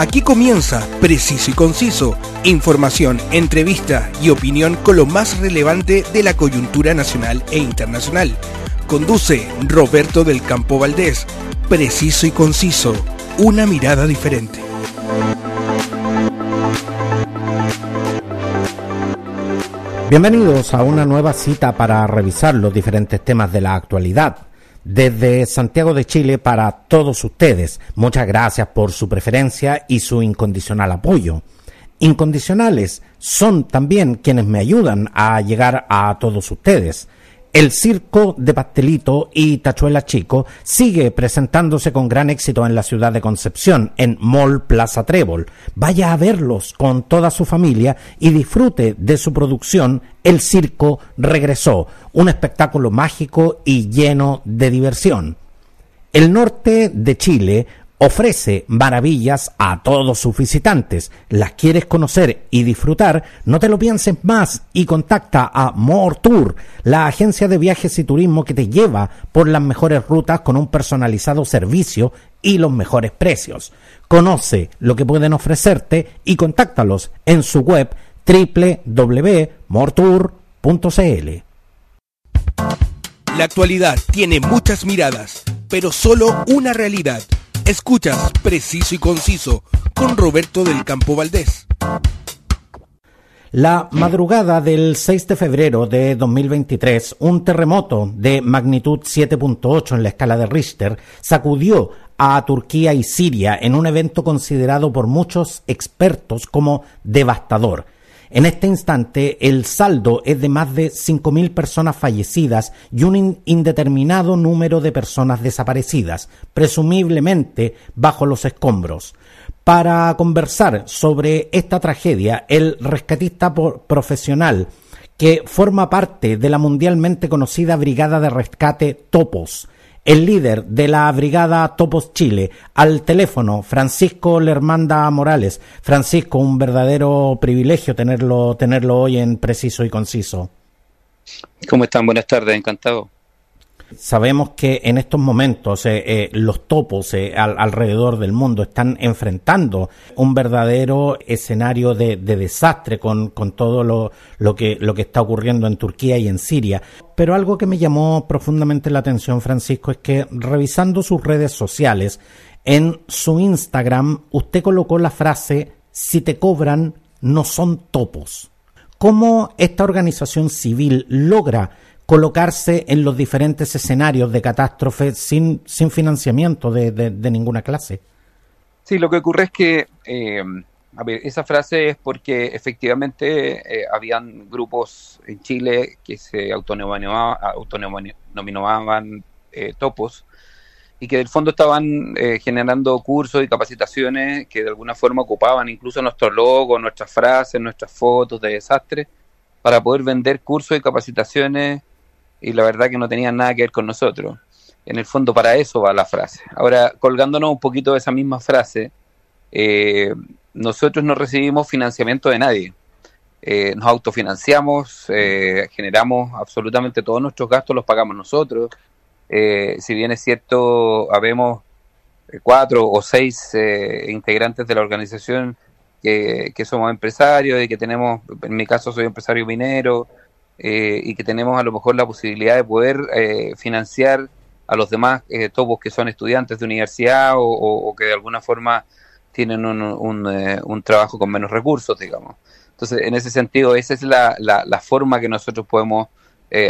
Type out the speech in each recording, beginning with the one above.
Aquí comienza Preciso y Conciso, información, entrevista y opinión con lo más relevante de la coyuntura nacional e internacional. Conduce Roberto del Campo Valdés. Preciso y Conciso, una mirada diferente. Bienvenidos a una nueva cita para revisar los diferentes temas de la actualidad. Desde Santiago de Chile para todos ustedes, muchas gracias por su preferencia y su incondicional apoyo. Incondicionales son también quienes me ayudan a llegar a todos ustedes. El circo de Pastelito y Tachuela Chico sigue presentándose con gran éxito en la ciudad de Concepción, en Mall Plaza Trébol. Vaya a verlos con toda su familia y disfrute de su producción El Circo Regresó, un espectáculo mágico y lleno de diversión. El norte de Chile ofrece maravillas a todos sus visitantes. ¿Las quieres conocer y disfrutar? No te lo pienses más y contacta a More Tour, la agencia de viajes y turismo que te lleva por las mejores rutas con un personalizado servicio y los mejores precios. Conoce lo que pueden ofrecerte y contáctalos en su web www.mortour.cl. La actualidad tiene muchas miradas, pero solo una realidad Escuchas Preciso y Conciso con Roberto del Campo Valdés. La madrugada del 6 de febrero de 2023, un terremoto de magnitud 7.8 en la escala de Richter sacudió a Turquía y Siria en un evento considerado por muchos expertos como devastador. En este instante, el saldo es de más de 5.000 personas fallecidas y un indeterminado número de personas desaparecidas, presumiblemente bajo los escombros. Para conversar sobre esta tragedia, el rescatista profesional que forma parte de la mundialmente conocida Brigada de Rescate Topos, el líder de la Brigada Topos Chile, al teléfono, Francisco Lermanda Morales. Francisco, un verdadero privilegio tenerlo, tenerlo hoy en preciso y conciso. ¿Cómo están? Buenas tardes, encantado. Sabemos que en estos momentos eh, eh, los topos eh, alrededor del mundo están enfrentando un verdadero escenario de, desastre con, todo lo, lo, que, lo que está ocurriendo en Turquía y en Siria. Pero algo que me llamó profundamente la atención, Francisco, es que revisando sus redes sociales, en su Instagram usted colocó la frase, si te cobran, no son topos. ¿Cómo esta organización civil logra colocarse en los diferentes escenarios de catástrofe sin, sin financiamiento de, de, ninguna clase. Sí, lo que ocurre es que, eh, a ver, esa frase es porque efectivamente eh, habían grupos en Chile que se autonominaban, eh, topos y que del fondo estaban generando cursos y capacitaciones que de alguna forma ocupaban incluso nuestro logo, nuestras frases, nuestras fotos de desastre para poder vender cursos y capacitaciones y la verdad que no tenían nada que ver con nosotros. En el fondo para eso va la frase. Ahora, colgándonos un poquito de esa misma frase, eh, nosotros no recibimos financiamiento de nadie. Eh, nos autofinanciamos, eh, generamos absolutamente todos nuestros gastos, los pagamos nosotros. si bien es cierto, habemos cuatro o seis integrantes de la organización que, que, somos empresarios y que tenemos, en mi caso soy empresario minero, eh, y que tenemos a lo mejor la posibilidad de poder eh, financiar a los demás eh, topos que son estudiantes de universidad o, que de alguna forma tienen un, un, trabajo con menos recursos, digamos. Entonces, en ese sentido, esa es la, la, forma que nosotros podemos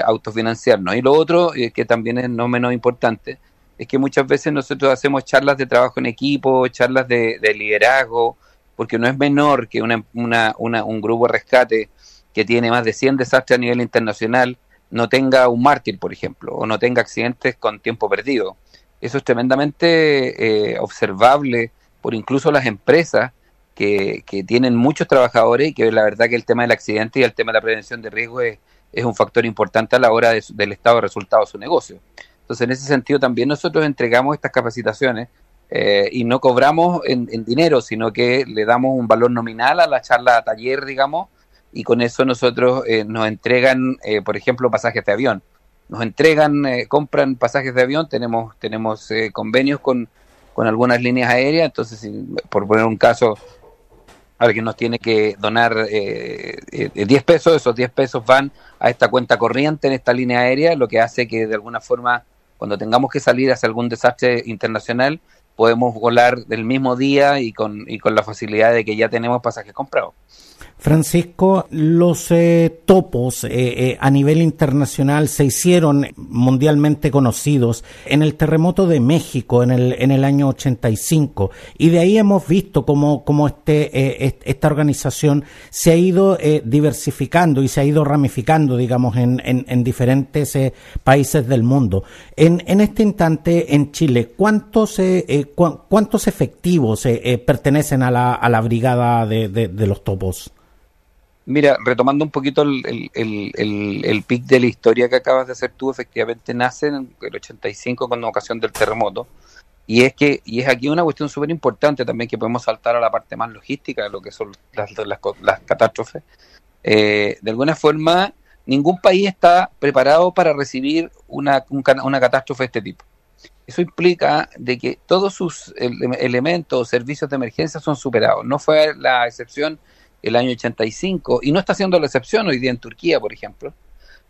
autofinanciarnos. Y lo otro, que también es no menos importante, es que muchas veces nosotros hacemos charlas de trabajo en equipo, charlas de, de liderazgo, porque no es menor que una, una, una, un grupo de rescate que tiene más de 100 desastres a nivel internacional no tenga un mártir, por ejemplo, o no tenga accidentes con tiempo perdido. Eso es tremendamente eh, observable por incluso las empresas que, que, tienen muchos trabajadores y que la verdad que el tema del accidente y el tema de la prevención de riesgo es, es un factor importante a la hora del estado de resultados de su negocio. Entonces, en ese sentido, también nosotros entregamos estas capacitaciones eh, y no cobramos en, en, dinero, sino que le damos un valor nominal a la charla taller, digamos, y con eso nosotros eh, nos entregan, eh, por ejemplo, pasajes de avión. Nos entregan, eh, compran pasajes de avión, tenemos, tenemos convenios con, con algunas líneas aéreas, entonces por poner un caso, alguien nos tiene que donar eh, 10 eh, pesos, esos 10 pesos van a esta cuenta corriente en esta línea aérea, lo que hace que de alguna forma cuando tengamos que salir hacia algún desastre internacional, podemos volar del mismo día y con, y con la facilidad de que ya tenemos pasajes comprados. Francisco, los eh, topos eh, eh, a nivel internacional se hicieron mundialmente conocidos en el terremoto de México en el, en el año 85 y de ahí hemos visto cómo, cómo este, esta organización se ha ido diversificando y se ha ido ramificando, digamos, en, en, diferentes países del mundo. En, en, este instante, en Chile, ¿cuántos, cuántos efectivos pertenecen a la, a la brigada de, de los topos? Mira, retomando un poquito el, el, el, pic de la historia que acabas de hacer tú, efectivamente nace en el 85 con ocasión del terremoto. Y es que y es aquí una cuestión súper importante también que podemos saltar a la parte más logística de lo que son las, las, catástrofes. Eh, de alguna forma, ningún país está preparado para recibir una, una catástrofe de este tipo. Eso implica de que todos sus elementos, servicios de emergencia son superados. No fue la excepción el año 85, y no está siendo la excepción hoy día en Turquía, por ejemplo,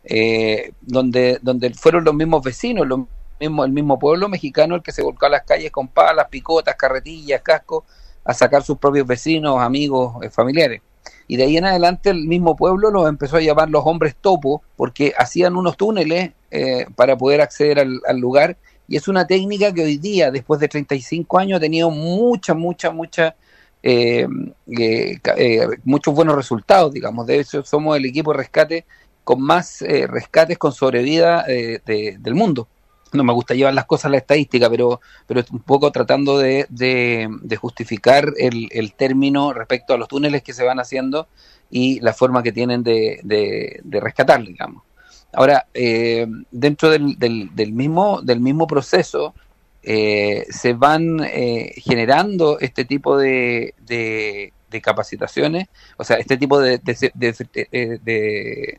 eh, donde, donde fueron los mismos vecinos, los mismos, el mismo pueblo mexicano el que se volcó a las calles con palas, picotas, carretillas, cascos, a sacar sus propios vecinos, amigos, eh, familiares. Y de ahí en adelante el mismo pueblo los empezó a llamar los hombres topo, porque hacían unos túneles eh, para poder acceder al, al lugar, y es una técnica que hoy día, después de 35 años, ha tenido mucha, mucha, mucha eh, eh, eh, muchos buenos resultados, digamos. De hecho, somos el equipo de rescate con más eh, rescates con sobrevida del mundo. No me gusta llevar las cosas a la estadística, pero, pero un poco tratando de, de, justificar el, el, término respecto a los túneles que se van haciendo y la forma que tienen de, de rescatar, digamos. Ahora, dentro del, del, del, mismo, del mismo proceso, eh, se van eh, generando este tipo de, de, capacitaciones, o sea, este tipo de, de,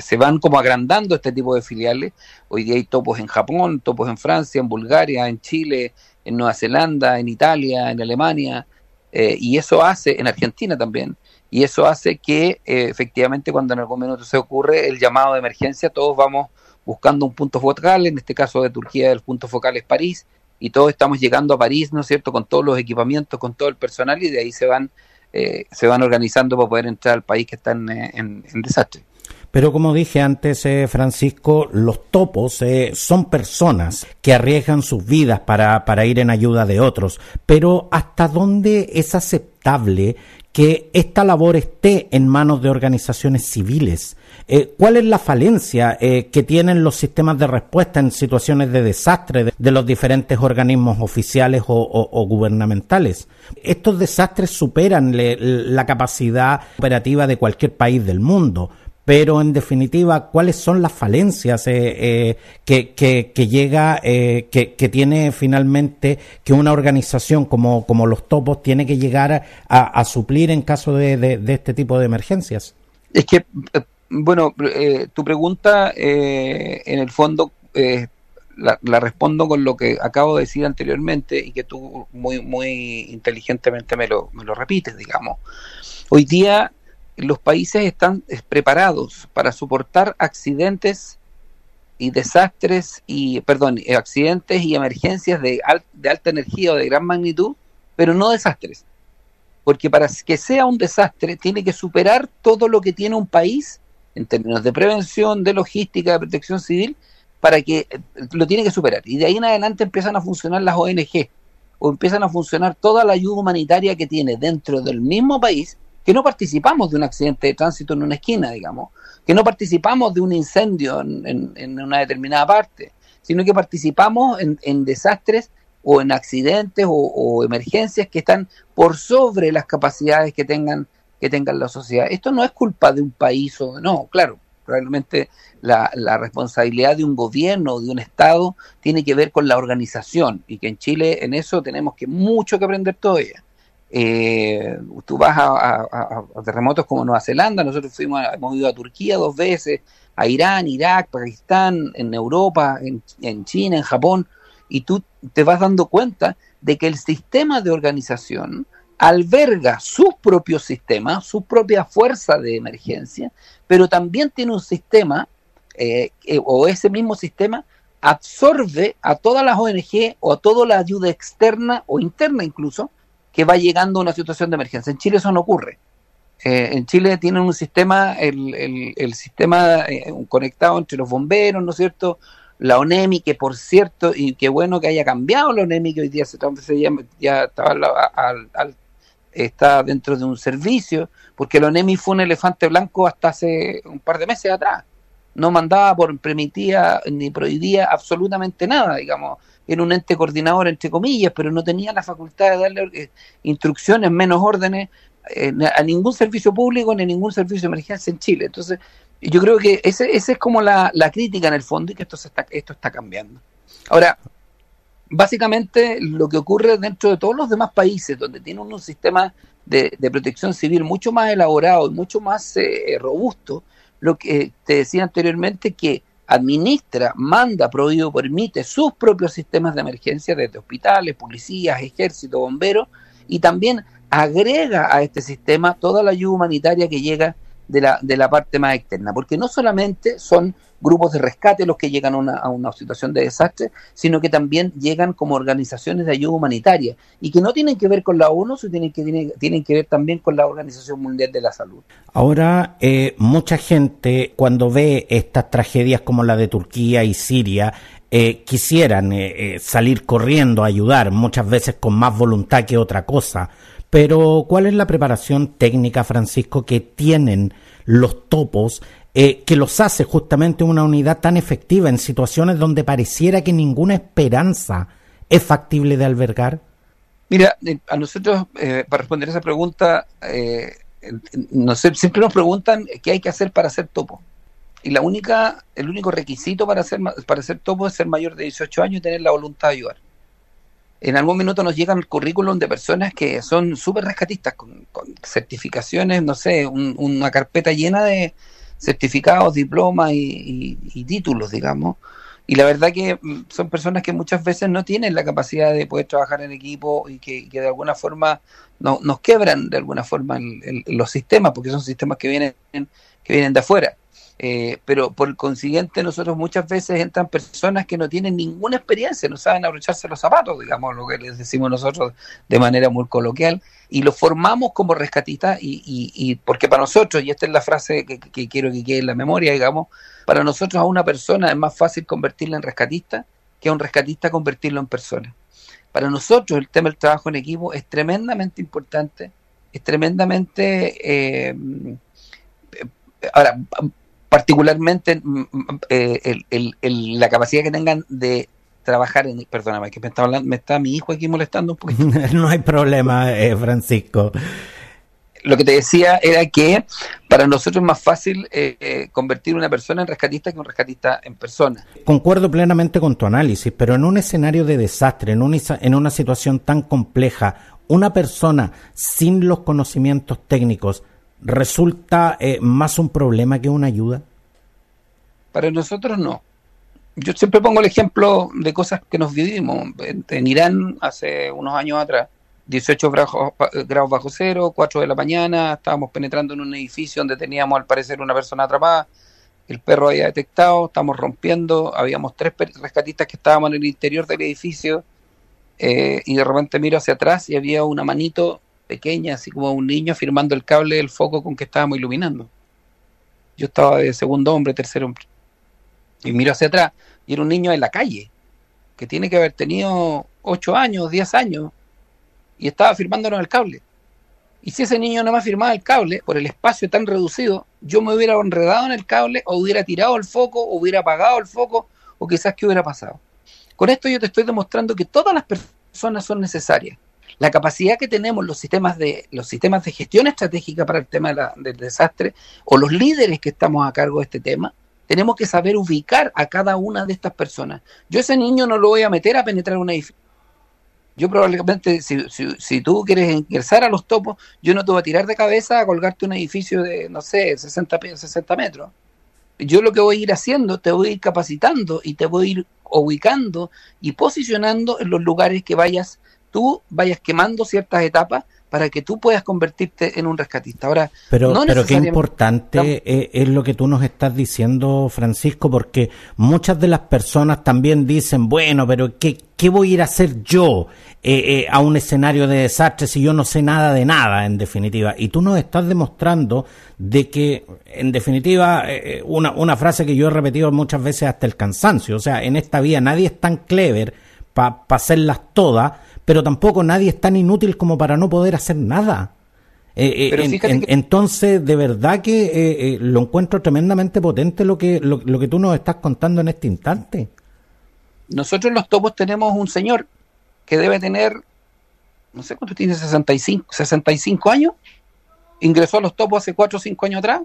se van como agrandando este tipo de filiales. Hoy día hay topos en Japón, topos en Francia, en Bulgaria, en Chile, en Nueva Zelanda, en Italia, en Alemania, eh, y eso hace, en Argentina también, y eso hace que efectivamente cuando en algún momento se ocurre el llamado de emergencia, todos vamos buscando un punto focal, en este caso de Turquía el punto focal es París, y todos estamos llegando a París, ¿no es cierto?, con todos los equipamientos, con todo el personal, y de ahí se van, eh, se van organizando para poder entrar al país que está en, en, desastre. Pero como dije antes, eh, Francisco, los topos eh, son personas que arriesgan sus vidas para, para ir en ayuda de otros. Pero ¿hasta dónde es aceptable que esta labor esté en manos de organizaciones civiles. Eh, ¿Cuál es la falencia eh, que tienen los sistemas de respuesta en situaciones de desastre de, los diferentes organismos oficiales o, gubernamentales? Estos desastres superan la capacidad operativa de cualquier país del mundo pero en definitiva, ¿cuáles son las falencias eh, eh, que, que, llega, eh, que, que, tiene finalmente que una organización como, como los topos tiene que llegar a, suplir en caso de, de, este tipo de emergencias? Es que, bueno, tu pregunta en el fondo la, la, respondo con lo que acabo de decir anteriormente y que tú muy, muy inteligentemente me lo, me lo repites, digamos. Hoy día los países están eh, preparados para soportar accidentes y desastres y perdón eh, accidentes y emergencias de, de alta energía o de gran magnitud pero no desastres porque para que sea un desastre tiene que superar todo lo que tiene un país en términos de prevención, de logística, de protección civil, para que eh, lo tiene que superar. Y de ahí en adelante empiezan a funcionar las ONG o empiezan a funcionar toda la ayuda humanitaria que tiene dentro del mismo país que no participamos de un accidente de tránsito en una esquina, digamos, que no participamos de un incendio en, una determinada parte, sino que participamos en, desastres o en accidentes o, emergencias que están por sobre las capacidades que tengan que tengan la sociedad. Esto no es culpa de un país o no, claro, realmente la, la responsabilidad de un gobierno o de un Estado tiene que ver con la organización y que en Chile en eso tenemos que mucho que aprender todavía. Eh, tú vas a, terremotos como Nueva Zelanda, nosotros fuimos, hemos ido a Turquía dos veces, a Irán, Irak, Pakistán, en Europa, en, China, en Japón, y tú te vas dando cuenta de que el sistema de organización alberga sus propios sistemas, su propia fuerza de emergencia, pero también tiene un sistema, eh, eh, o ese mismo sistema absorbe a todas las ONG o a toda la ayuda externa o interna incluso que va llegando a una situación de emergencia. En Chile eso no ocurre. Eh, en Chile tienen un sistema, el, el, sistema conectado entre los bomberos, ¿no es cierto? La ONEMI, que por cierto, y qué bueno que haya cambiado la ONEMI, que hoy día se, ya, ya estaba está dentro de un servicio, porque el ONEMI fue un elefante blanco hasta hace un par de meses atrás. No mandaba por permitía ni prohibía absolutamente nada, digamos. Era un ente coordinador, entre comillas, pero no tenía la facultad de darle eh, instrucciones, menos órdenes eh, a ningún servicio público ni a ningún servicio de emergencia en Chile. Entonces, yo creo que ese, ese es como la, crítica en el fondo y que esto, se está, esto está cambiando. Ahora, básicamente lo que ocurre dentro de todos los demás países donde tienen un sistema de, protección civil mucho más elaborado y mucho más eh, robusto, lo que te decía anteriormente que administra, manda, prohíbe, permite sus propios sistemas de emergencia desde hospitales, policías, ejército, bomberos y también agrega a este sistema toda la ayuda humanitaria que llega de la, de la parte más externa, porque no solamente son grupos de rescate los que llegan a una, a una, situación de desastre, sino que también llegan como organizaciones de ayuda humanitaria y que no tienen que ver con la ONU, sino tienen que, tienen, tienen que ver también con la Organización Mundial de la Salud. Ahora, eh, mucha gente cuando ve estas tragedias como la de Turquía y Siria, eh, quisieran eh, salir corriendo a ayudar, muchas veces con más voluntad que otra cosa. Pero, ¿cuál es la preparación técnica, Francisco, que tienen los topos eh, que los hace justamente una unidad tan efectiva en situaciones donde pareciera que ninguna esperanza es factible de albergar? Mira, eh, a nosotros, eh, para responder esa pregunta, no sé, siempre nos preguntan qué hay que hacer para ser topo. Y la única, el único requisito para ser, para ser topo es ser mayor de 18 años y tener la voluntad de ayudar en algún minuto nos llegan el currículum de personas que son súper rescatistas, con, certificaciones, no sé, una carpeta llena de certificados, diplomas y, títulos, digamos. Y la verdad que mm, son personas que muchas veces no tienen la capacidad de poder trabajar en equipo y que, de alguna forma no, nos quebran de alguna forma los sistemas, porque son sistemas que vienen, que vienen de afuera. Eh, pero por consiguiente nosotros muchas veces entran personas que no tienen ninguna experiencia, no saben abrocharse los zapatos, digamos lo que les decimos nosotros de manera muy coloquial, y los formamos como rescatistas y, y, porque para nosotros, y esta es la frase que, quiero que quede en la memoria, digamos, para nosotros a una persona es más fácil convertirla en rescatista que a un rescatista convertirlo en persona. Para nosotros el tema del trabajo en equipo es tremendamente importante, es tremendamente... Eh, ahora, particularmente mm, mm, eh, la capacidad que tengan de trabajar en perdóname que me está hablando me está mi hijo aquí molestando un poquito no hay problema eh, Francisco lo que te decía era que para nosotros es más fácil eh, convertir una persona en rescatista que un rescatista en persona. Concuerdo plenamente con tu análisis, pero en un escenario de desastre, en una, en una situación tan compleja, una persona sin los conocimientos técnicos resulta eh, más un problema que una ayuda? Para nosotros no. Yo siempre pongo el ejemplo de cosas que nos vivimos. En, Irán, hace unos años atrás, 18 grados, bajo cero, 4 de la mañana, estábamos penetrando en un edificio donde teníamos al parecer una persona atrapada, el perro había detectado, estamos rompiendo, habíamos tres rescatistas que estábamos en el interior del edificio eh, y de repente miro hacia atrás y había una manito pequeña, así como un niño firmando el cable del foco con que estábamos iluminando. Yo estaba de segundo hombre, tercer hombre. Y miro hacia atrás y era un niño en la calle, que tiene que haber tenido 8 años, 10 años, y estaba firmándonos el cable. Y si ese niño no me firmaba el cable, por el espacio tan reducido, yo me hubiera enredado en el cable, o hubiera tirado el foco, o hubiera apagado el foco, o quizás qué hubiera pasado. Con esto yo te estoy demostrando que todas las personas son necesarias la capacidad que tenemos los sistemas de los sistemas de gestión estratégica para el tema del desastre o los líderes que estamos a cargo de este tema tenemos que saber ubicar a cada una de estas personas. Yo ese niño no lo voy a meter a penetrar un edificio. Yo probablemente si, si, tú quieres ingresar a los topos yo no te voy a tirar de cabeza a colgarte un edificio de no sé 60 60 metros. Yo lo que voy a ir haciendo, te voy a ir capacitando y te voy a ir ubicando y posicionando en los lugares que vayas, tú vayas quemando ciertas etapas para que tú puedas convertirte en un rescatista. Ahora, pero, pero qué importante es, lo que tú nos estás diciendo, Francisco, porque muchas de las personas también dicen, bueno, pero ¿qué, qué voy a ir a hacer yo eh, eh, a un escenario de desastre si yo no sé nada de nada, en definitiva? Y tú nos estás demostrando de que, en definitiva, eh, una, una frase que yo he repetido muchas veces hasta el cansancio, o sea, en esta vida nadie es tan clever para hacerlas todas, pero tampoco nadie es tan inútil como para no poder hacer nada. Eh, eh, entonces, de verdad que eh, lo encuentro tremendamente potente lo que, lo, que tú nos estás contando en este instante. Nosotros los topos tenemos un señor que debe tener, no sé cuánto tiene, 65, 65 años, ingresó a los topos hace 4 o 5 años atrás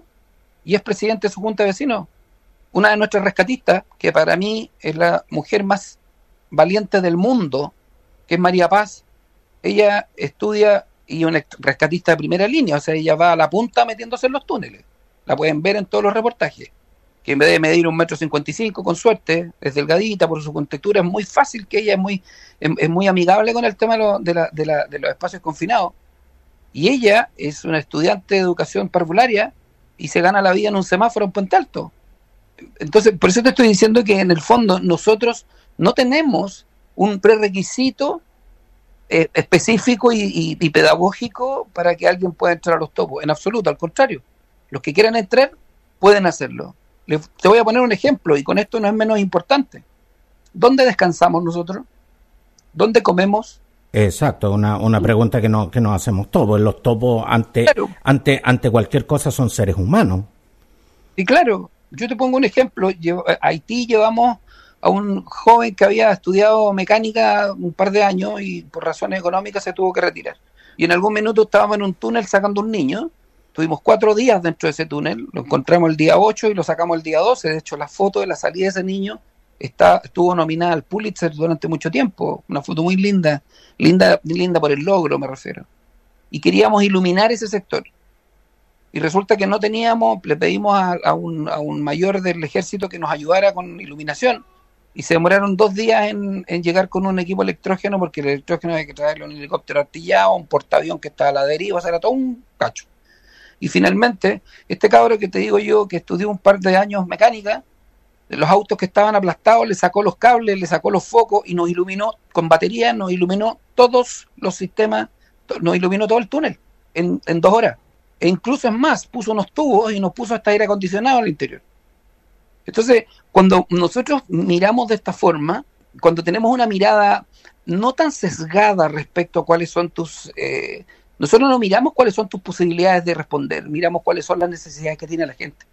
y es presidente de su junta de vecinos. Una de nuestras rescatistas, que para mí es la mujer más valiente del mundo, que es María Paz, ella estudia y es una rescatista de primera línea, o sea, ella va a la punta metiéndose en los túneles. La pueden ver en todos los reportajes. Que en vez de medir un metro cincuenta y cinco, con suerte, es delgadita por su contextura, es muy fácil que ella es muy, es, muy amigable con el tema de, de, los espacios confinados. Y ella es una estudiante de educación parvularia y se gana la vida en un semáforo en Puente Alto. Entonces, por eso te estoy diciendo que en el fondo nosotros no tenemos un prerequisito eh, específico y, pedagógico para que alguien pueda entrar a los topos. En absoluto, al contrario. Los que quieran entrar pueden hacerlo. te voy a poner un ejemplo y con esto no es menos importante. ¿Dónde descansamos nosotros? ¿Dónde comemos? Exacto, una, una pregunta que, no, que nos hacemos todos. Los topos ante, ante, ante cualquier cosa son seres humanos. Y claro, yo te pongo un ejemplo. Haití llevamos a un joven que había estudiado mecánica un par de años y por razones económicas se tuvo que retirar. Y en algún minuto estábamos en un túnel sacando un niño. Tuvimos cuatro días dentro de ese túnel. Lo encontramos el día 8 y lo sacamos el día 12. De hecho, la foto de la salida de ese niño está, estuvo nominada al Pulitzer durante mucho tiempo. Una foto muy linda, linda, linda por el logro, me refiero. Y queríamos iluminar ese sector. Y resulta que no teníamos, le pedimos a, un, a un mayor del ejército que nos ayudara con iluminación y se demoraron dos días en, llegar con un equipo electrógeno porque el electrógeno había que traerle un helicóptero artillado, un portaavión que estaba a la deriva, o sea, era todo un cacho. Y finalmente, este cabro que te digo yo, que estudió un par de años mecánica, de los autos que estaban aplastados, le sacó los cables, le sacó los focos y nos iluminó con batería, nos iluminó todos los sistemas, nos iluminó todo el túnel en, en dos horas. E incluso es más, puso unos tubos y nos puso hasta aire acondicionado al interior. Entonces, cuando nosotros miramos de esta forma, cuando tenemos una mirada no tan sesgada respecto a cuáles son tus... Eh, nosotros no miramos cuáles son tus posibilidades de responder, miramos cuáles son las necesidades que tiene la gente.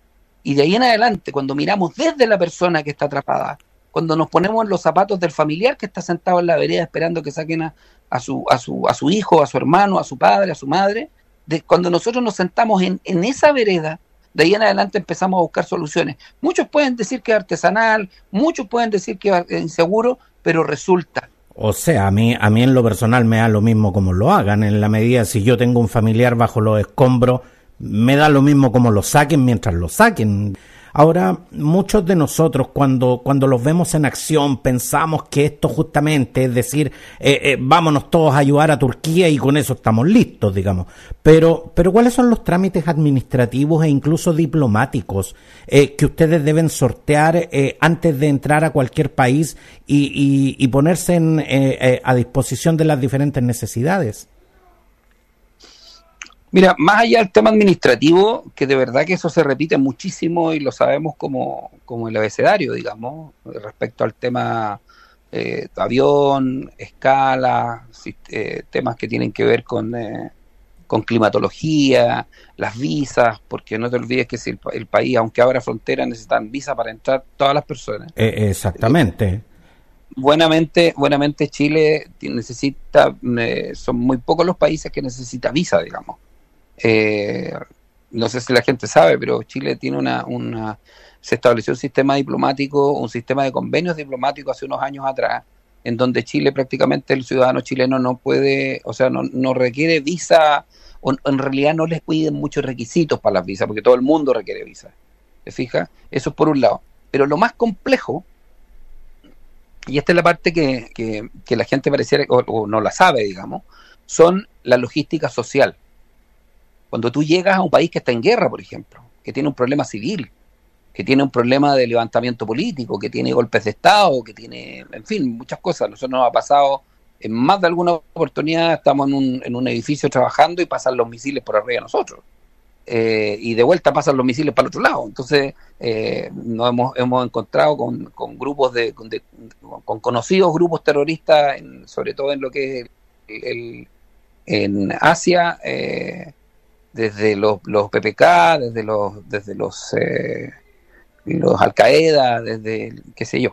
Y de ahí en adelante, cuando miramos desde la persona que está atrapada, cuando nos ponemos en los zapatos del familiar que está sentado en la vereda esperando que saquen a, su, a, su, a su hijo, a su hermano, a su padre, a su madre, de, cuando nosotros nos sentamos en, en esa vereda de ahí en adelante empezamos a buscar soluciones. Muchos pueden decir que es artesanal, muchos pueden decir que es inseguro, pero resulta. O sea, a mí, a mí en lo personal me da lo mismo como lo hagan, en la medida si yo tengo un familiar bajo los escombros, me da lo mismo como lo saquen mientras lo saquen. Ahora, muchos de nosotros cuando, cuando los vemos en acción pensamos que esto justamente es decir, eh, eh, vámonos todos a ayudar a Turquía y con eso estamos listos, digamos. Pero, pero ¿cuáles son los trámites administrativos e incluso diplomáticos eh, que ustedes deben sortear antes de entrar a cualquier país y, y, ponerse en, a disposición de las diferentes necesidades? Mira, más allá del tema administrativo, que de verdad que eso se repite muchísimo y lo sabemos como, como el abecedario, digamos, respecto al tema eh, avión, escala, eh, temas que tienen que ver con, eh, con climatología, las visas, porque no te olvides que si el, país, aunque abra fronteras, necesitan visa para entrar todas las personas. Eh, exactamente. buenamente, buenamente Chile necesita, son muy pocos los países que necesita visa, digamos. Eh, no sé si la gente sabe, pero Chile tiene una, una, se estableció un sistema diplomático, un sistema de convenios diplomáticos hace unos años atrás, en donde Chile prácticamente el ciudadano chileno no puede, o sea, no, no requiere visa, o en realidad no les piden muchos requisitos para las visas, porque todo el mundo requiere visa. ¿te fijas? Eso es por un lado. Pero lo más complejo, y esta es la parte que, que, la gente pareciera o, no la sabe, digamos, son la logística social. Cuando tú llegas a un país que está en guerra, por ejemplo, que tiene un problema civil, que tiene un problema de levantamiento político, que tiene golpes de Estado, que tiene, en fin, muchas cosas. Nosotros nos ha pasado en más de alguna oportunidad, estamos en un, en un edificio trabajando y pasan los misiles por arriba de nosotros. Eh, y de vuelta pasan los misiles para el otro lado. Entonces, eh, nos hemos, hemos encontrado con, con grupos de, con, conocidos grupos terroristas, sobre todo en lo que es el, en Asia, eh, desde los, los PPK, desde los, desde los eh, los Al Qaeda, desde, qué sé yo.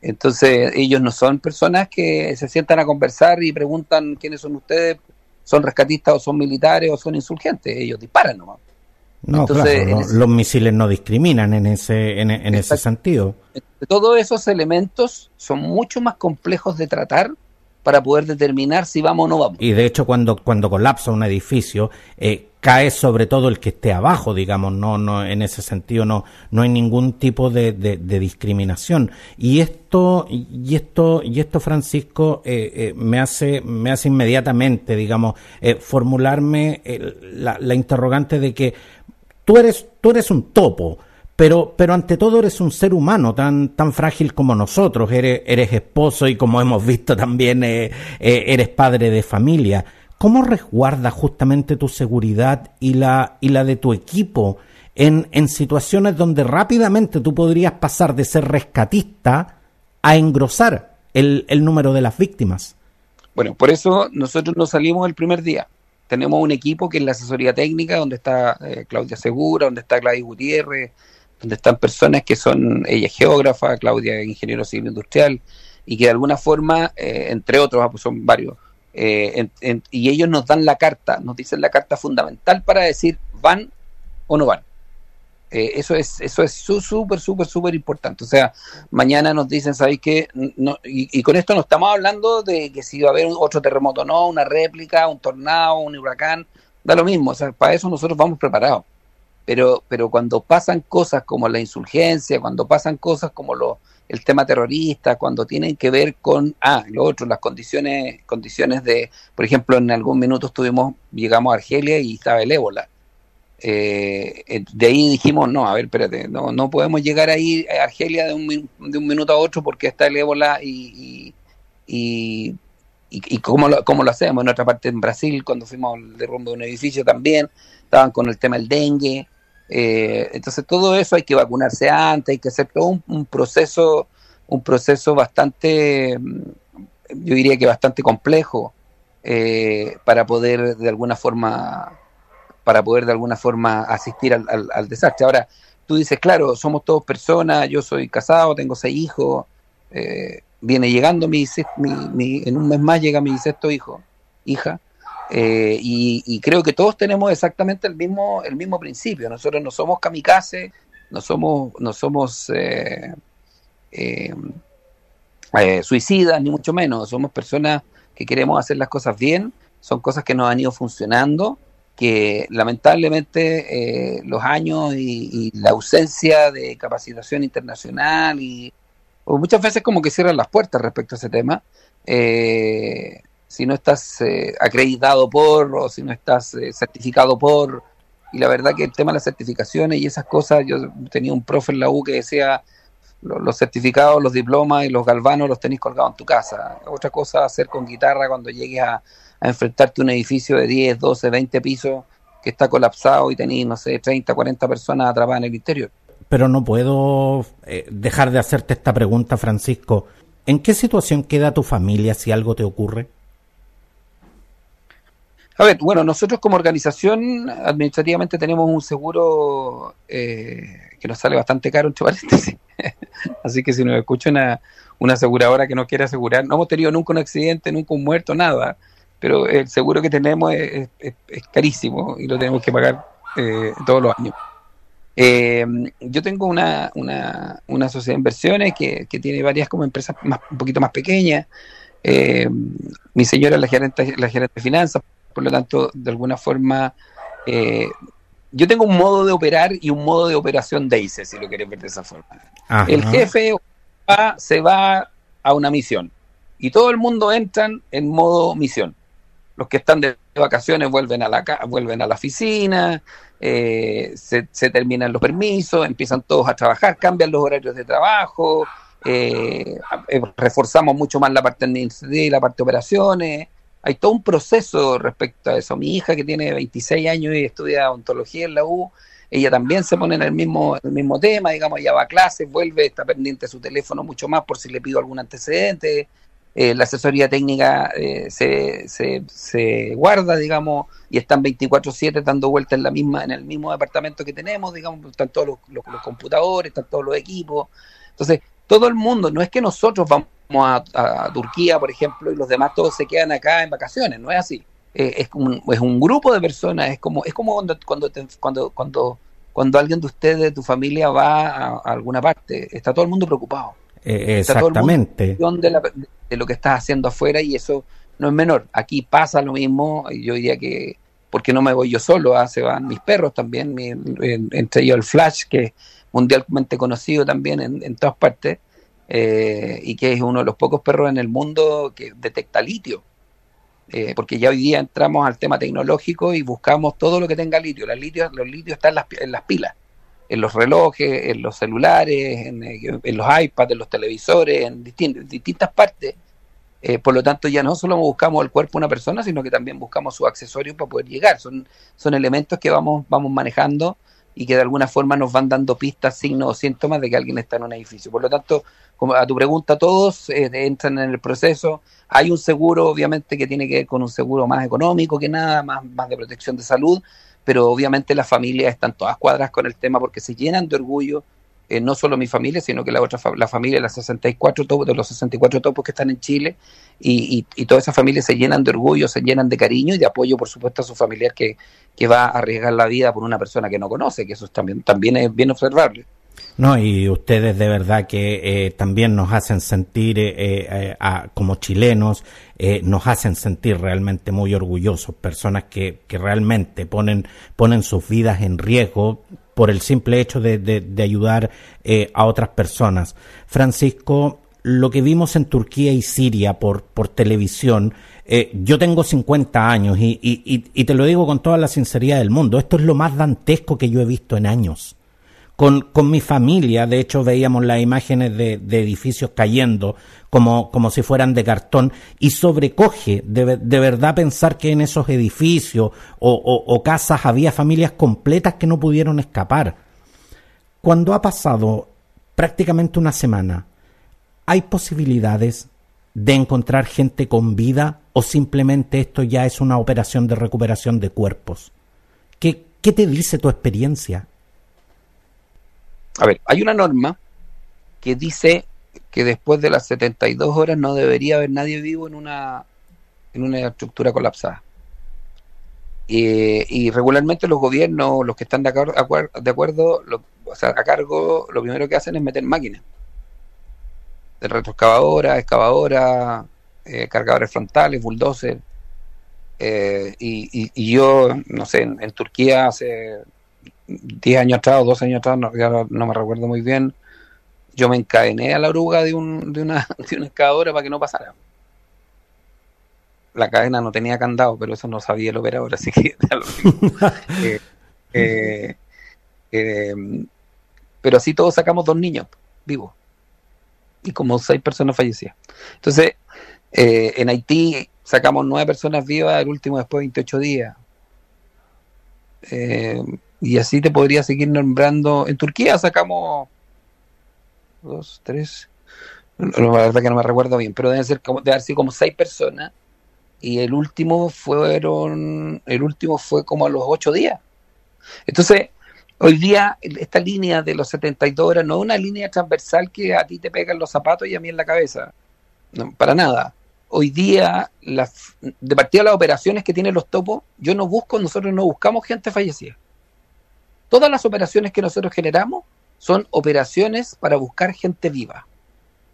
Entonces, ellos no son personas que se sientan a conversar y preguntan quiénes son ustedes, son rescatistas o son militares o son insurgentes, ellos disparan nomás. No, claro, los misiles no discriminan en ese, en, en ese sentido. Todos esos elementos son mucho más complejos de tratar para poder determinar si vamos o no vamos. Y de hecho, cuando, cuando colapsa un edificio, eh, cae sobre todo el que esté abajo, digamos, no, no, en ese sentido no, no hay ningún tipo de, discriminación. Y esto, y esto, y esto, Francisco, eh, eh, me hace, me hace inmediatamente, digamos, formularme la, la interrogante de que tú eres, tú eres un topo pero, pero ante todo eres un ser humano tan, tan frágil como nosotros, eres, eres esposo y como hemos visto también eh, eh, eres padre de familia. ¿Cómo resguardas justamente tu seguridad y la, y la de tu equipo en, en situaciones donde rápidamente tú podrías pasar de ser rescatista a engrosar el, el número de las víctimas? Bueno, por eso nosotros nos salimos el primer día tenemos un equipo que es la asesoría técnica, donde está eh, Claudia Segura, donde está Gladys Gutiérrez, donde están personas que son, ella es geógrafa, Claudia ingeniero civil industrial, y que de alguna forma, eh, entre otros, ah, pues son varios, eh, y ellos nos dan la carta, nos dicen la carta fundamental para decir van o no van. Eh, eso es eso es súper, súper, súper importante. O sea, mañana nos dicen, ¿sabéis qué? No, y, con esto no estamos hablando de que si va a haber otro terremoto no, una réplica, un tornado, un huracán, da lo mismo. O sea, para eso nosotros vamos preparados pero, pero cuando pasan cosas como la insurgencia, cuando pasan cosas como lo, el tema terrorista, cuando tienen que ver con, ah, lo otro, las condiciones, condiciones de, por ejemplo, en algún minuto estuvimos, llegamos a Argelia y estaba el ébola. Eh, de ahí dijimos, no, a ver, espérate, no, no podemos llegar ahí a Argelia de un, de un minuto a otro porque está el ébola y, y, y, cómo, lo, cómo lo hacemos. En otra parte, en Brasil, cuando fuimos al derrumbe de un edificio también, estaban con el tema del dengue. Eh, entonces todo eso hay que vacunarse antes, hay que hacer todo un, proceso, un proceso bastante, mm, yo diría que bastante complejo eh, para poder de alguna forma, para poder de alguna forma asistir al, desastre. Ahora, tú dices, claro, somos todos personas, yo soy casado, tengo seis hijos, eh, viene llegando mi, mi, en un mes más llega mi sexto hijo, hija, eh, y, creo que todos tenemos exactamente el mismo, el mismo principio. Nosotros no somos kamikaze, no somos, no somos eh, eh, suicidas, ni mucho menos. Somos personas que queremos hacer las cosas bien, son cosas que nos han ido funcionando, que lamentablemente los años y, la ausencia de capacitación internacional y muchas veces como que cierran las puertas respecto a ese tema. Eh, si no estás eh, acreditado por o si no estás eh, certificado por. Y la verdad que el tema de las certificaciones y esas cosas, yo tenía un profe en la U que decía, los, certificados, los diplomas y los galvanos los tenéis colgados en tu casa. Otra cosa hacer con guitarra cuando llegues a, enfrentarte a un edificio de 10, 12, 20 pisos que está colapsado y tenéis, no sé, 30, 40 personas atrapadas en el interior. Pero no puedo eh, dejar de hacerte esta pregunta, Francisco. ¿En qué situación queda tu familia si algo te ocurre? A ver, bueno, nosotros como organización administrativamente tenemos un seguro eh, que nos sale bastante caro, entre paréntesis. Así que si nos escucha una, aseguradora que no quiere asegurar, no hemos tenido nunca un accidente, nunca un muerto, nada, pero el seguro que tenemos es, carísimo y lo tenemos que pagar eh, todos los años. Eh, yo tengo una, una, una, sociedad de inversiones que, que tiene varias como empresas más, un poquito más pequeñas. mi señora es la gerente, la gerente de finanzas, por lo tanto, de alguna forma, eh, yo tengo un modo de operar y un modo de operación DAISE, si lo quieres ver de esa forma. El jefe se va a una misión y todo el mundo entra en modo misión. Los que están de vacaciones vuelven a la, vuelven a la oficina, eh, se, terminan los permisos, empiezan todos a trabajar, cambian los horarios de trabajo, eh, eh, reforzamos mucho más la parte administrativa y la parte de operaciones. Hay todo un proceso respecto a eso. Mi hija que tiene 26 años y estudia ontología en la U, ella también se pone en el mismo, el mismo tema, digamos, ya va a clases, vuelve, está pendiente de su teléfono mucho más por si le pido algún antecedente. Eh, la asesoría técnica eh, se, se, guarda, digamos, y están 24/7 dando vueltas en la misma en el mismo departamento que tenemos, digamos, están todos los, los, computadores, están todos los equipos. Entonces, todo el mundo, no es que nosotros vamos a, Turquía, por ejemplo, y los demás todos se quedan acá en vacaciones, no es así. Eh, es, un, es un grupo de personas, es como es como cuando cuando cuando cuando cuando alguien de ustedes, de tu familia, va a alguna parte, está todo el mundo preocupado eh, exactamente. De, de, lo que estás haciendo afuera y eso no es menor. Aquí pasa lo mismo, yo diría que, porque no me voy yo solo, ah, se van mis perros también, entre ellos el Flash, que es mundialmente conocido también en, todas partes, eh, y que es uno de los pocos perros en el mundo que detecta litio. Eh, porque ya hoy día entramos al tema tecnológico y buscamos todo lo que tenga litio. Los litios, los litios están las, en las pilas en los relojes, en los celulares, en, eh, los iPads, en los televisores, en distintas partes. Eh, por lo tanto, ya no solo buscamos el cuerpo de una persona, sino que también buscamos sus accesorios para poder llegar. Son, son elementos que vamos, vamos manejando y que de alguna forma nos van dando pistas, signos o síntomas de que alguien está en un edificio. Por lo tanto, como a tu pregunta, todos eh, entran en el proceso. Hay un seguro, obviamente, que tiene que ver con un seguro más económico que nada, más, más de protección de salud, pero obviamente las familias están todas cuadras con el tema porque se llenan de orgullo, eh, no solo mi familia, sino que la otra la familia de, las 64 topos, de los 64 topos que están en Chile, y, y, todas esas familias se llenan de orgullo, se llenan de cariño y de apoyo, por supuesto, a su familiar que, que va a arriesgar la vida por una persona que no conoce, que eso también, también es bien observable. No, y ustedes de verdad que eh, también nos hacen sentir, eh, eh, como chilenos, nos hacen sentir realmente muy orgullosos, personas que, que realmente ponen, ponen sus vidas en riesgo por el simple hecho de, de, ayudar a otras personas. Francisco, lo que vimos en Turquía y Siria por, por televisión, yo tengo 50 años y, y, y te lo digo con toda la sinceridad del mundo, esto es lo más dantesco que yo he visto en años con, con mi familia. De hecho, veíamos las imágenes de, edificios cayendo como, como si fueran de cartón y sobrecoge de, de verdad pensar que en esos edificios o, o, casas había familias completas que no pudieron escapar. Cuando ha pasado prácticamente una semana, ¿hay posibilidades de encontrar gente con vida o simplemente esto ya es una operación de recuperación de cuerpos? ¿Qué, qué te dice tu experiencia? A ver, hay una norma que dice que después de las 72 horas no debería haber nadie vivo en una, en una estructura colapsada. y regularmente los gobiernos, los que están de, acuerdo, de acuerdo o sea, a cargo, lo primero que hacen es meter máquinas. De retroexcavadora, excavadora, eh, cargadores frontales, bulldozer. Eh, y, yo, no sé, en Turquía hace 10 años atrás o 12 años atrás, no, ya no, me recuerdo muy bien, yo me encadené a la oruga de, un, de, una, de una excavadora para que no pasara. La cadena no tenía candado, pero eso no sabía el operador, así que eh, eh, eh, pero así todos sacamos dos niños vivos y como seis personas fallecidas. Entonces, en Haití sacamos nueve personas vivas, el último después de 28 días. Eh, y así te podría seguir nombrando. En Turquía sacamos dos, tres. La verdad que no me recuerdo bien, pero deben ser como, deben ser como seis personas. Y el último fueron, el último fue como a los ocho días. Entonces, hoy día esta línea de los 72 horas no es una línea transversal que a ti te pegan los zapatos y a mí en la cabeza. No, para nada. Hoy día, las, de partida de las operaciones que tienen los topos, yo no busco, nosotros no buscamos gente fallecida. Todas las operaciones que nosotros generamos son operaciones para buscar gente viva.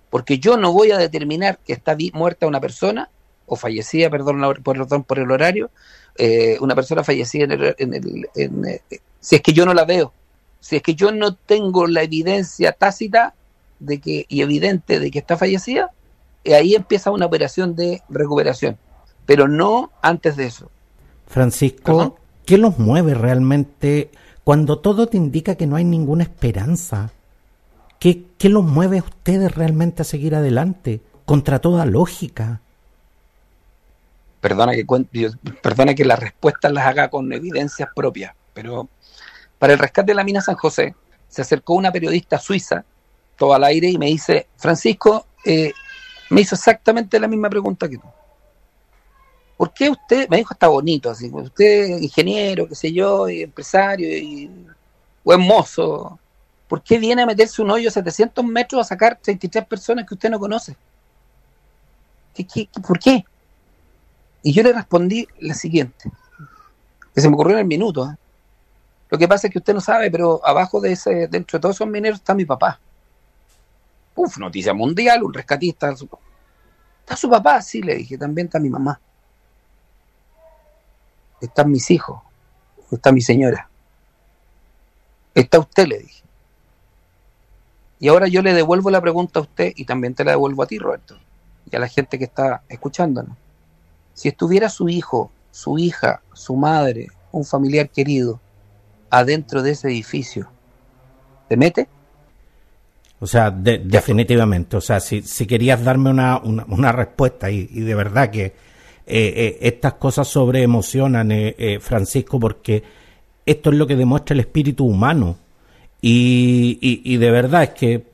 Porque yo no voy a determinar que está muerta una persona o fallecida, perdón, perdón por el horario, eh, una persona fallecida en el, eh, si es que yo no la veo, si es que yo no tengo la evidencia tácita de que y evidente de que está fallecida, eh, ahí empieza una operación de recuperación, pero no antes de eso. Francisco, ¿qué los mueve realmente cuando todo te indica que no hay ninguna esperanza? ¿Qué, qué los mueve a ustedes realmente a seguir adelante contra toda lógica? Perdona que, perdona que las respuestas las haga con evidencias propias, pero para el rescate de la mina San José se acercó una periodista suiza, todo al aire, y me dice, Francisco, eh, me hizo exactamente la misma pregunta que tú. ¿Por qué usted, me dijo, está bonito, así, usted ingeniero, qué sé yo, y empresario, y buen mozo, ¿por qué viene a meterse un hoyo a 700 metros a sacar 33 personas que usted no conoce? por qué? Y yo le respondí la siguiente, que se me ocurrió en el minuto. ¿eh? Lo que pasa es que usted no sabe, pero abajo de ese, dentro de todos esos mineros está mi papá. Uf, noticia mundial, un rescatista. Está su papá, sí, le dije, también está mi mamá. Están mis hijos, está mi señora. Está usted, le dije. Y ahora yo le devuelvo la pregunta a usted y también te la devuelvo a ti, Roberto, y a la gente que está escuchándonos. Si estuviera su hijo, su hija, su madre, un familiar querido adentro de ese edificio, ¿te mete? O sea, definitivamente. O sea, si, si querías darme una, una, respuesta y, de verdad que eh, eh, estas cosas sobreemocionan, eh, eh, Francisco, porque esto es lo que demuestra el espíritu humano. Y, y, de verdad es que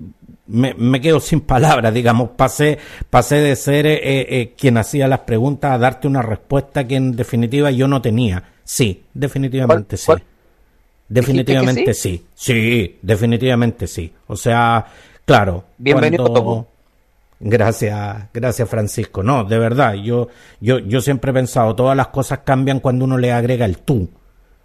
me, me, quedo sin palabras, digamos, pasé, pasé de ser eh, eh, quien hacía las preguntas a darte una respuesta que en definitiva yo no tenía. Sí, definitivamente sí. Definitivamente sí? sí? definitivamente sí. O sea, claro. Bienvenido. Gracias, gracias Francisco. No, de verdad, yo, yo, yo siempre he pensado, todas las cosas cambian cuando uno le agrega el tú.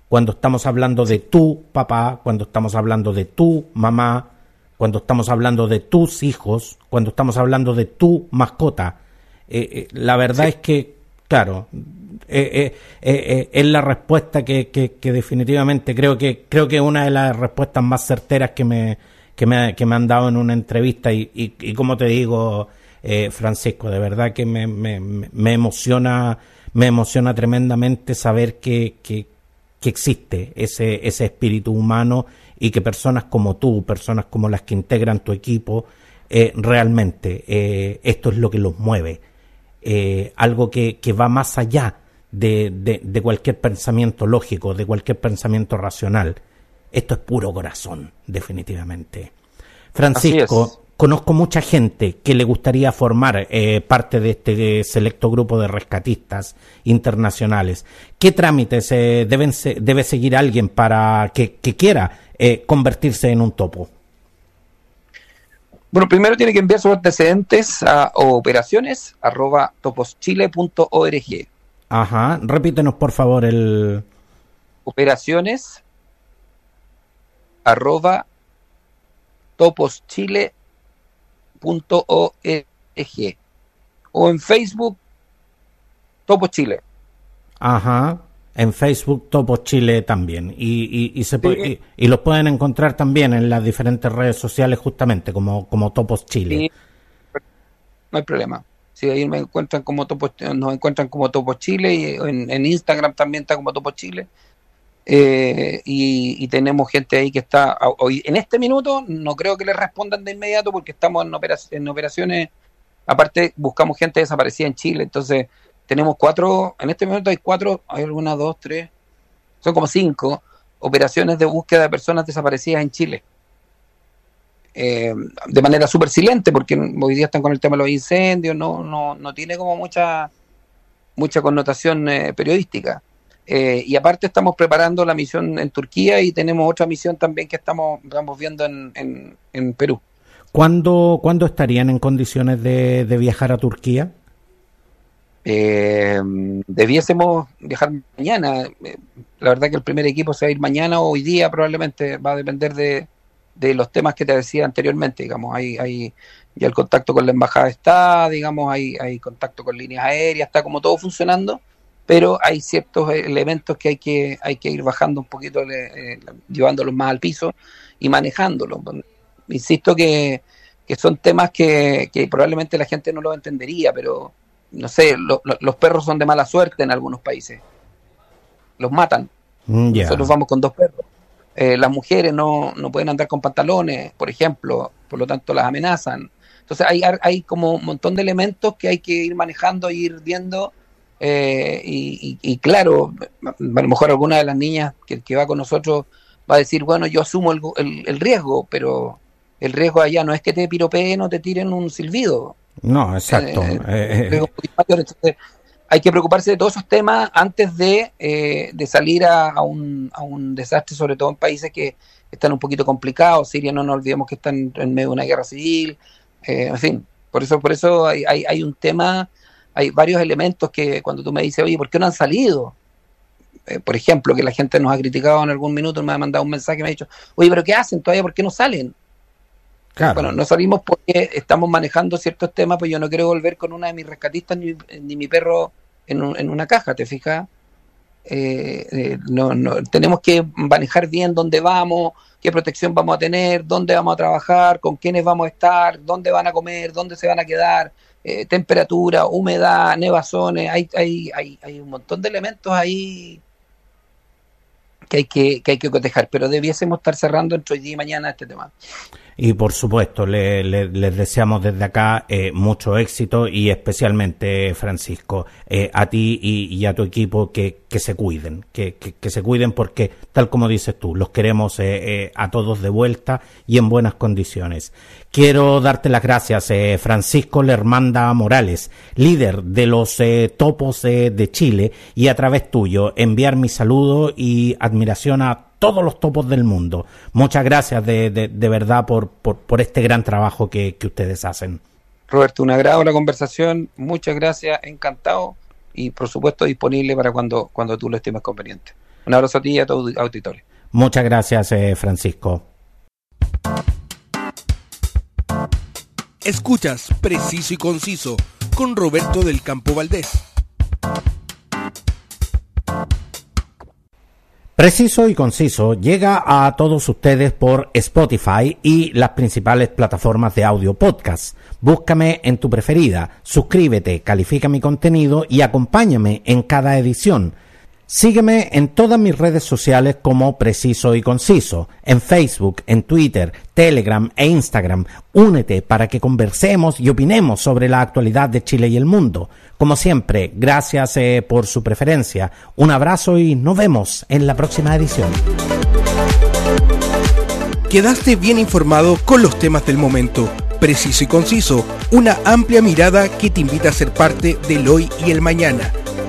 Cuando estamos hablando de tu papá, cuando estamos hablando de tu mamá, cuando estamos hablando de tus hijos, cuando estamos hablando de tu mascota. Eh, eh, la verdad es que, claro, eh, es la respuesta que, que, definitivamente creo que creo que es una de las respuestas más certeras que me, que me, que me han dado en una entrevista y, y, como te digo, Francisco, de verdad que me, me, me, emociona me emociona tremendamente saber que, que, que existe ese, ese espíritu humano y que personas como tú, personas como las que integran tu equipo, eh, realmente eh, esto es lo que los mueve. Eh, algo que, que, va más allá de, de, cualquier pensamiento lógico, de cualquier pensamiento racional. Esto es puro corazón, definitivamente. Francisco, conozco mucha gente que le gustaría formar parte de este selecto grupo de rescatistas internacionales. ¿Qué trámites deben debe seguir alguien para que, que quiera eh, convertirse en un topo? Bueno, primero tiene que enviar sus antecedentes a operaciones arroba toposchile.org. Ajá, repítenos por favor el... Operaciones arroba toposchile.org o en Facebook Topos Chile. Ajá en Facebook Topo Chile también. Y, y, se y, los pueden encontrar también en las diferentes redes sociales justamente como, como Topos Chile. No hay problema. Si ahí me encuentran como Topo, nos encuentran como Topo Chile y en, Instagram también está como Topo Chile. Eh, y, tenemos gente ahí que está hoy en este minuto no creo que le respondan de inmediato porque estamos en, en operaciones aparte buscamos gente desaparecida en Chile entonces tenemos cuatro, en este momento hay cuatro, hay algunas, dos, tres, son como cinco operaciones de búsqueda de personas desaparecidas en Chile. Eh, de manera súper silente, porque hoy día están con el tema de los incendios, no, no, no tiene como mucha, mucha connotación eh, periodística. Eh, y aparte estamos preparando la misión en Turquía y tenemos otra misión también que estamos, estamos viendo en, en, Perú. ¿Cuándo, ¿Cuándo, estarían en condiciones de, de viajar a Turquía? Eh, debiésemos viajar mañana. Eh, la verdad que el primer equipo se va a ir mañana o hoy día, probablemente va a depender de, de los temas que te decía anteriormente, digamos, hay, hay ya el contacto con la embajada está, digamos, hay, hay contacto con líneas aéreas, está como todo funcionando, pero hay ciertos elementos que hay que, hay que ir bajando un poquito, eh, llevándolos más al piso y manejándolos. Insisto que, que son temas que, que, probablemente la gente no lo entendería, pero no sé, los perros son de mala suerte en algunos países. Los matan. Mm, Nosotros vamos con dos perros. Eh, las mujeres no, no pueden andar con pantalones, por ejemplo, por lo tanto las amenazan. Entonces hay, hay como un montón de elementos que hay que ir manejando, ir viendo. Eh, y, claro, a lo mejor alguna de las niñas que, que va con nosotros va a decir, bueno, yo asumo el, el, riesgo, pero el riesgo allá no es que te piropeen o te tiren un silbido. No, exacto. Eh, entonces, hay que preocuparse de todos esos temas antes de, eh, de salir a, un, a un desastre, sobre todo en países que están un poquito complicados. Siria, no nos olvidemos que están en medio de una guerra civil. Eh, en fin, por eso, por eso hay, hay, hay, un tema, hay varios elementos que cuando tú me dices, oye, ¿por qué no han salido? Eh, por ejemplo, que la gente nos ha criticado en algún minuto, me ha mandado un mensaje y me ha dicho, oye, ¿pero qué hacen todavía? ¿Por qué no salen? Bueno, no salimos porque estamos manejando ciertos temas, pues yo no quiero volver con una de mis rescatistas ni, ni mi perro en, en, una caja, ¿te fijas? Eh, eh, no, no, tenemos que manejar bien dónde vamos, qué protección vamos a tener, dónde vamos a trabajar, con quiénes vamos a estar, dónde van a comer, dónde se van a quedar, eh, temperatura, humedad, nevazones, hay, hay, hay, hay un montón de elementos ahí que hay que, que hay que cotejar, pero debiésemos estar cerrando entre hoy día y mañana este tema. Y por supuesto, le, les deseamos desde acá eh, mucho éxito y especialmente, Francisco, eh, a ti y, a tu equipo que, que se cuiden, que, que, se cuiden porque, tal como dices tú, los queremos eh, a todos de vuelta y en buenas condiciones. Quiero darte las gracias, Francisco Lermanda Morales, líder de los topos de Chile, y a través tuyo enviar mi saludo y admiración a todos los topos del mundo. Muchas gracias de, de, verdad por, por, este gran trabajo que, ustedes hacen. Roberto, un agrado la conversación, muchas gracias, encantado y por supuesto disponible para cuando, cuando tú lo estimes conveniente. Un abrazo a ti y a tu auditorio. Muchas gracias, eh, Francisco. Escuchas Preciso y Conciso con Roberto del Campo Valdés. Preciso y conciso llega a todos ustedes por Spotify y las principales plataformas de audio podcast. Búscame en tu preferida, suscríbete, califica mi contenido y acompáñame en cada edición. Sígueme en todas mis redes sociales como Preciso y Conciso, en Facebook, en Twitter, Telegram e Instagram. Únete para que conversemos y opinemos sobre la actualidad de Chile y el mundo. Como siempre, gracias eh, por su preferencia. Un abrazo y nos vemos en la próxima edición. Quedaste bien informado con los temas del momento. Preciso y conciso, una amplia mirada que te invita a ser parte del hoy y el mañana